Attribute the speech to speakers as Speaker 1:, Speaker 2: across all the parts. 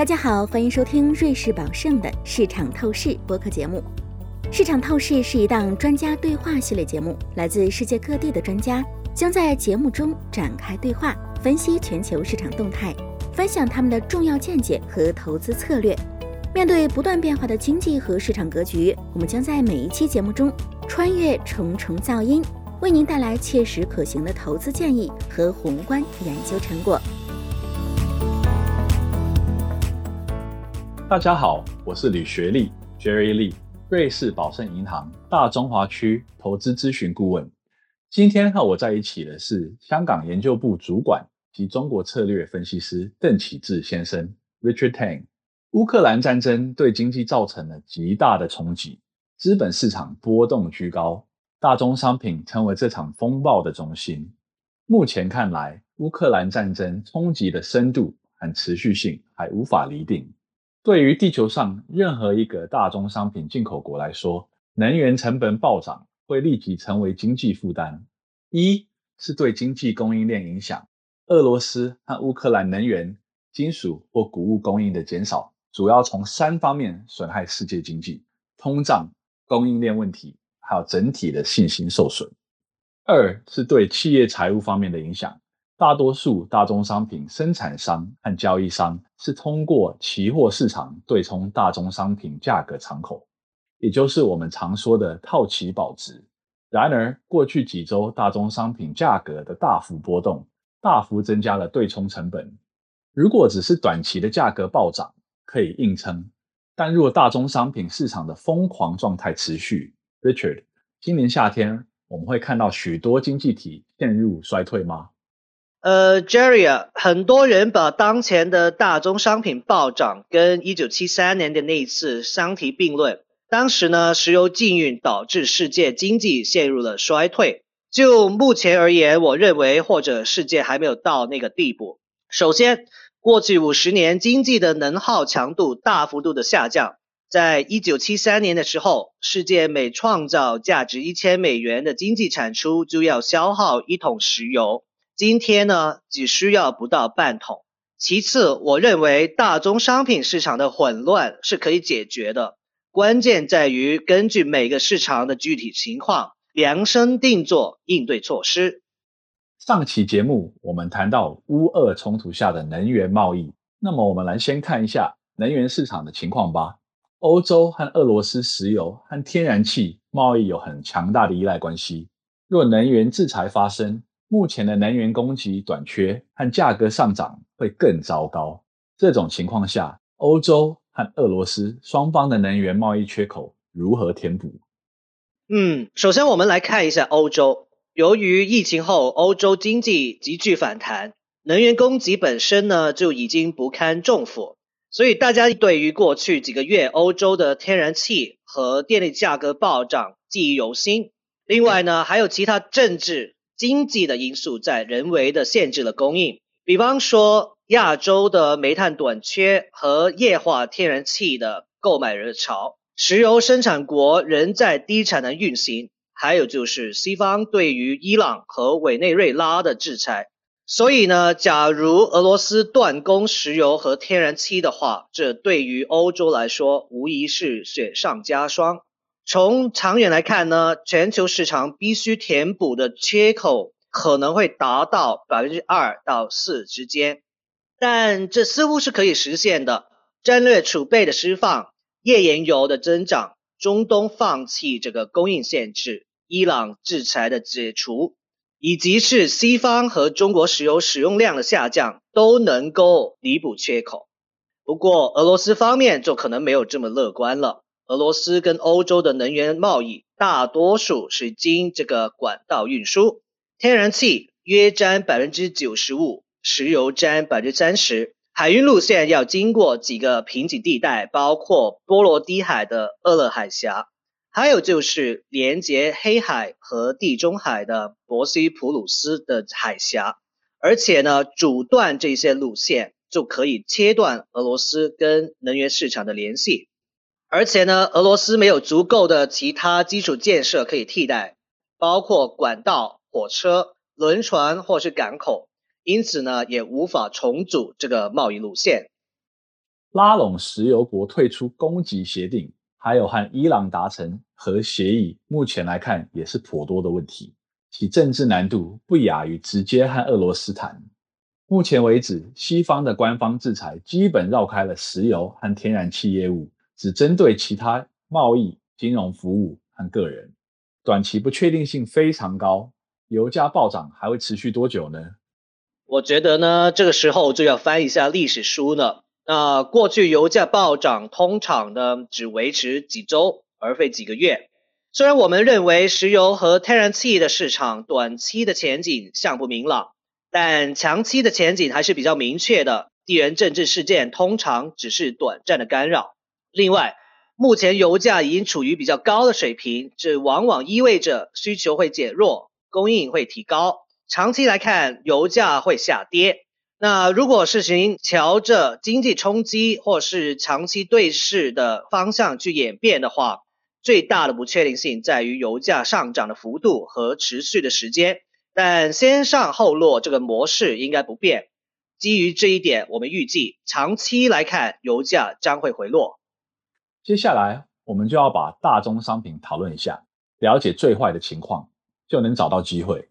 Speaker 1: 大家好，欢迎收听瑞士宝盛的市场透视播客节目。市场透视是一档专家对话系列节目，来自世界各地的专家将在节目中展开对话，分析全球市场动态，分享他们的重要见解和投资策略。面对不断变化的经济和市场格局，我们将在每一期节目中穿越重重噪音，为您带来切实可行的投资建议和宏观研究成果。
Speaker 2: 大家好，我是李学利 Jerry Lee，瑞士宝盛银行大中华区投资咨询顾问。今天和我在一起的是香港研究部主管及中国策略分析师邓启志先生 Richard Tang。乌克兰战争对经济造成了极大的冲击，资本市场波动居高，大宗商品成为这场风暴的中心。目前看来，乌克兰战争冲击的深度和持续性还无法厘定。对于地球上任何一个大宗商品进口国来说，能源成本暴涨会立即成为经济负担。一是对经济供应链影响，俄罗斯和乌克兰能源、金属或谷物供应的减少，主要从三方面损害世界经济：通胀、供应链问题，还有整体的信心受损。二是对企业财务方面的影响。大多数大宗商品生产商和交易商是通过期货市场对冲大宗商品价格敞口，也就是我们常说的套期保值。然而，过去几周大宗商品价格的大幅波动，大幅增加了对冲成本。如果只是短期的价格暴涨，可以硬撑；但若大宗商品市场的疯狂状态持续，Richard，今年夏天我们会看到许多经济体陷入衰退吗？
Speaker 3: 呃，Jerry 啊，很多人把当前的大宗商品暴涨跟一九七三年的那一次相提并论。当时呢，石油禁运导致世界经济陷入了衰退。就目前而言，我认为或者世界还没有到那个地步。首先，过去五十年经济的能耗强度大幅度的下降。在一九七三年的时候，世界每创造价值一千美元的经济产出，就要消耗一桶石油。今天呢，只需要不到半桶。其次，我认为大宗商品市场的混乱是可以解决的，关键在于根据每个市场的具体情况量身定做应对措施。
Speaker 2: 上期节目我们谈到乌俄冲突下的能源贸易，那么我们来先看一下能源市场的情况吧。欧洲和俄罗斯石油和天然气贸易有很强大的依赖关系，若能源制裁发生，目前的能源供给短缺和价格上涨会更糟糕。这种情况下，欧洲和俄罗斯双方的能源贸易缺口如何填补？
Speaker 3: 嗯，首先我们来看一下欧洲。由于疫情后欧洲经济急剧反弹，能源供给本身呢就已经不堪重负，所以大家对于过去几个月欧洲的天然气和电力价格暴涨记忆犹新。另外呢，还有其他政治。经济的因素在人为的限制了供应，比方说亚洲的煤炭短缺和液化天然气的购买热潮，石油生产国仍在低产能运行，还有就是西方对于伊朗和委内瑞拉的制裁。所以呢，假如俄罗斯断供石油和天然气的话，这对于欧洲来说无疑是雪上加霜。从长远来看呢，全球市场必须填补的缺口可能会达到百分之二到四之间，但这似乎是可以实现的。战略储备的释放、页岩油的增长、中东放弃这个供应限制、伊朗制裁的解除，以及是西方和中国石油使用量的下降，都能够弥补缺口。不过，俄罗斯方面就可能没有这么乐观了。俄罗斯跟欧洲的能源贸易大多数是经这个管道运输，天然气约占百分之九十五，石油占百分之三十。海运路线要经过几个瓶颈地带，包括波罗的海的厄勒海峡，还有就是连接黑海和地中海的博西普鲁斯的海峡。而且呢，阻断这些路线就可以切断俄罗斯跟能源市场的联系。而且呢，俄罗斯没有足够的其他基础建设可以替代，包括管道、火车、轮船或是港口，因此呢，也无法重组这个贸易路线。
Speaker 2: 拉拢石油国退出供给协定，还有和伊朗达成核协议，目前来看也是颇多的问题，其政治难度不亚于直接和俄罗斯谈。目前为止，西方的官方制裁基本绕开了石油和天然气业务，只针对其他贸易、金融服务和个人。短期不确定性非常高，油价暴涨还会持续多久呢？
Speaker 3: 我觉得呢，这个时候就要翻一下历史书了。那过去油价暴涨，通常呢只维持几周，而非几个月。虽然我们认为石油和天然气的市场短期的前景尚不明朗。但长期的前景还是比较明确的，地缘政治事件通常只是短暂的干扰。另外，目前油价已经处于比较高的水平，这往往意味着需求会减弱，供应会提高。长期来看，油价会下跌。那如果事情朝着经济冲击或是长期对视的方向去演变的话，最大的不确定性在于油价上涨的幅度和持续的时间。但先上后落这个模式应该不变。基于这一点，我们预计长期来看，油价将会回落。
Speaker 2: 接下来，我们就要把大宗商品讨论一下，了解最坏的情况，就能找到机会。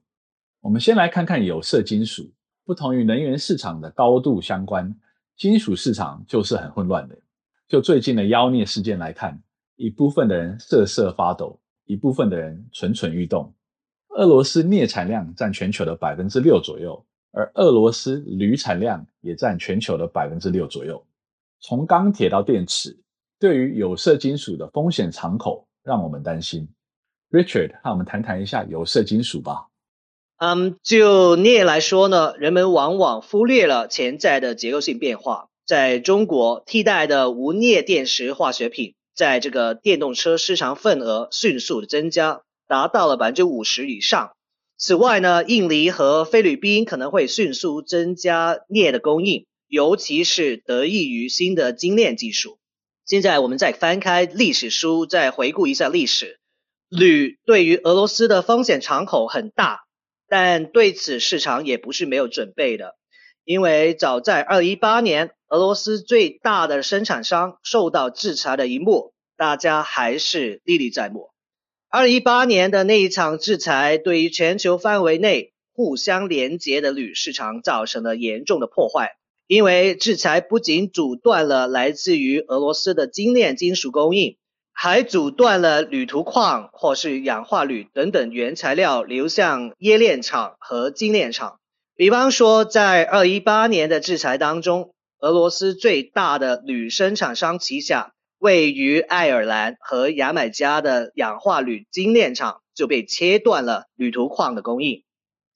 Speaker 2: 我们先来看看有色金属，不同于能源市场的高度相关，金属市场就是很混乱的。就最近的妖孽事件来看，一部分的人瑟瑟发抖，一部分的人蠢蠢欲动。俄罗斯镍产量占全球的百分之六左右，而俄罗斯铝产量也占全球的百分之六左右。从钢铁到电池，对于有色金属的风险敞口让我们担心。Richard，和我们谈谈一下有色金属吧。
Speaker 3: 嗯，就镍来说呢，人们往往忽略了潜在的结构性变化。在中国，替代的无镍电池化学品在这个电动车市场份额迅速的增加。达到了百分之五十以上。此外呢，印尼和菲律宾可能会迅速增加镍的供应，尤其是得益于新的精炼技术。现在我们再翻开历史书，再回顾一下历史。铝对于俄罗斯的风险敞口很大，但对此市场也不是没有准备的，因为早在二零一八年，俄罗斯最大的生产商受到制裁的一幕，大家还是历历在目。二零一八年的那一场制裁，对于全球范围内互相连接的铝市场造成了严重的破坏。因为制裁不仅阻断了来自于俄罗斯的精炼金属供应，还阻断了铝土矿或是氧化铝等等原材料流向冶炼厂和精炼厂。比方说，在二一八年的制裁当中，俄罗斯最大的铝生产商旗下。位于爱尔兰和牙买加的氧化铝精炼厂就被切断了铝土矿的供应。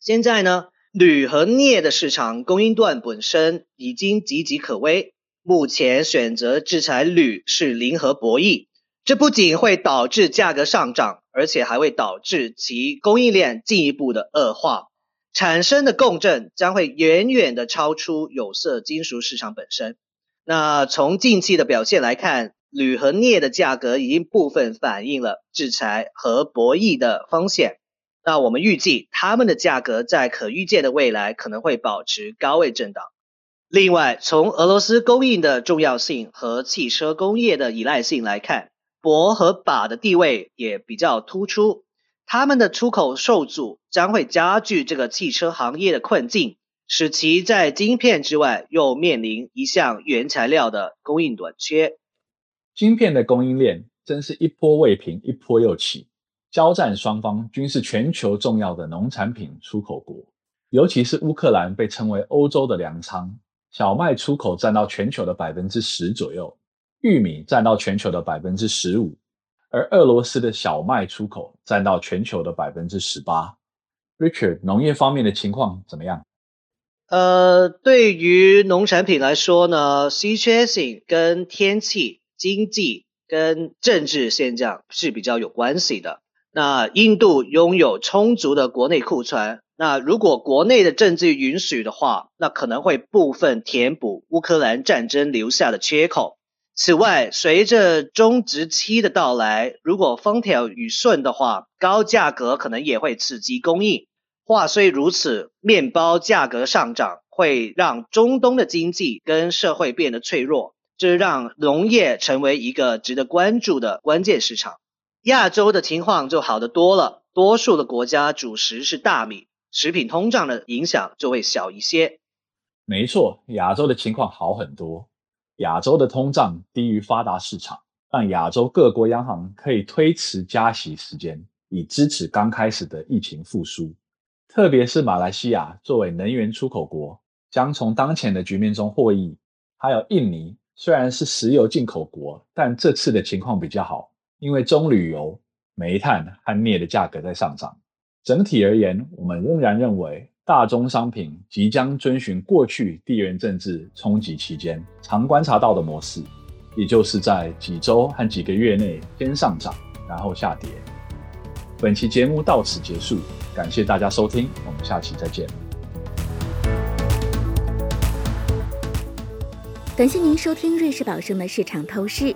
Speaker 3: 现在呢，铝和镍的市场供应端本身已经岌岌可危。目前选择制裁铝是零和博弈，这不仅会导致价格上涨，而且还会导致其供应链进一步的恶化，产生的共振将会远远的超出有色金属市场本身。那从近期的表现来看，铝和镍的价格已经部分反映了制裁和博弈的风险。那我们预计它们的价格在可预见的未来可能会保持高位震荡。另外，从俄罗斯供应的重要性和汽车工业的依赖性来看，铂和钯的地位也比较突出。它们的出口受阻将会加剧这个汽车行业的困境，使其在晶片之外又面临一项原材料的供应短缺。
Speaker 2: 晶片的供应链真是一波未平，一波又起。交战双方均是全球重要的农产品出口国，尤其是乌克兰被称为欧洲的粮仓。小麦出口占到全球的百分之十左右，玉米占到全球的百分之十五，而俄罗斯的小麦出口占到全球的百分之十八。Richard，农业方面的情况怎么样？
Speaker 3: 呃，对于农产品来说呢，稀缺性跟天气。经济跟政治现象是比较有关系的。那印度拥有充足的国内库存，那如果国内的政治允许的话，那可能会部分填补乌克兰战争留下的缺口。此外，随着中植期的到来，如果风调雨顺的话，高价格可能也会刺激供应。话虽如此，面包价格上涨会让中东的经济跟社会变得脆弱。这让农业成为一个值得关注的关键市场。亚洲的情况就好得多了，多数的国家主食是大米，食品通胀的影响就会小一些。
Speaker 2: 没错，亚洲的情况好很多。亚洲的通胀低于发达市场，让亚洲各国央行可以推迟加息时间，以支持刚开始的疫情复苏。特别是马来西亚作为能源出口国，将从当前的局面中获益。还有印尼，虽然是石油进口国，但这次的情况比较好，因为棕榈油、煤炭和镍的价格在上涨。整体而言，我们仍然认为大宗商品即将遵循过去地缘政治冲击期间常观察到的模式，也就是在几周和几个月内先上涨，然后下跌。本期节目到此结束，感谢大家收听，我们下期再见。
Speaker 1: 感谢您收听瑞士宝盛的市场透视。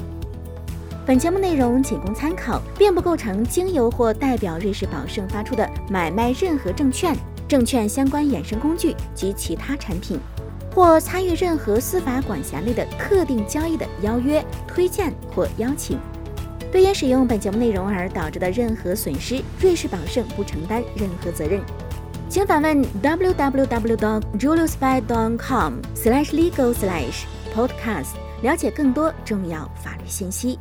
Speaker 1: 本节目内容仅供参考，并不构成经由或代表瑞士宝盛发出的买卖任何证券、证券相关衍生工具及其他产品，或参与任何司法管辖类的特定交易的邀约、推荐或邀请。对因使用本节目内容而导致的任何损失，瑞士宝盛不承担任何责任。请访问 www.juliusby.com/legal/podcast，了解更多重要法律信息。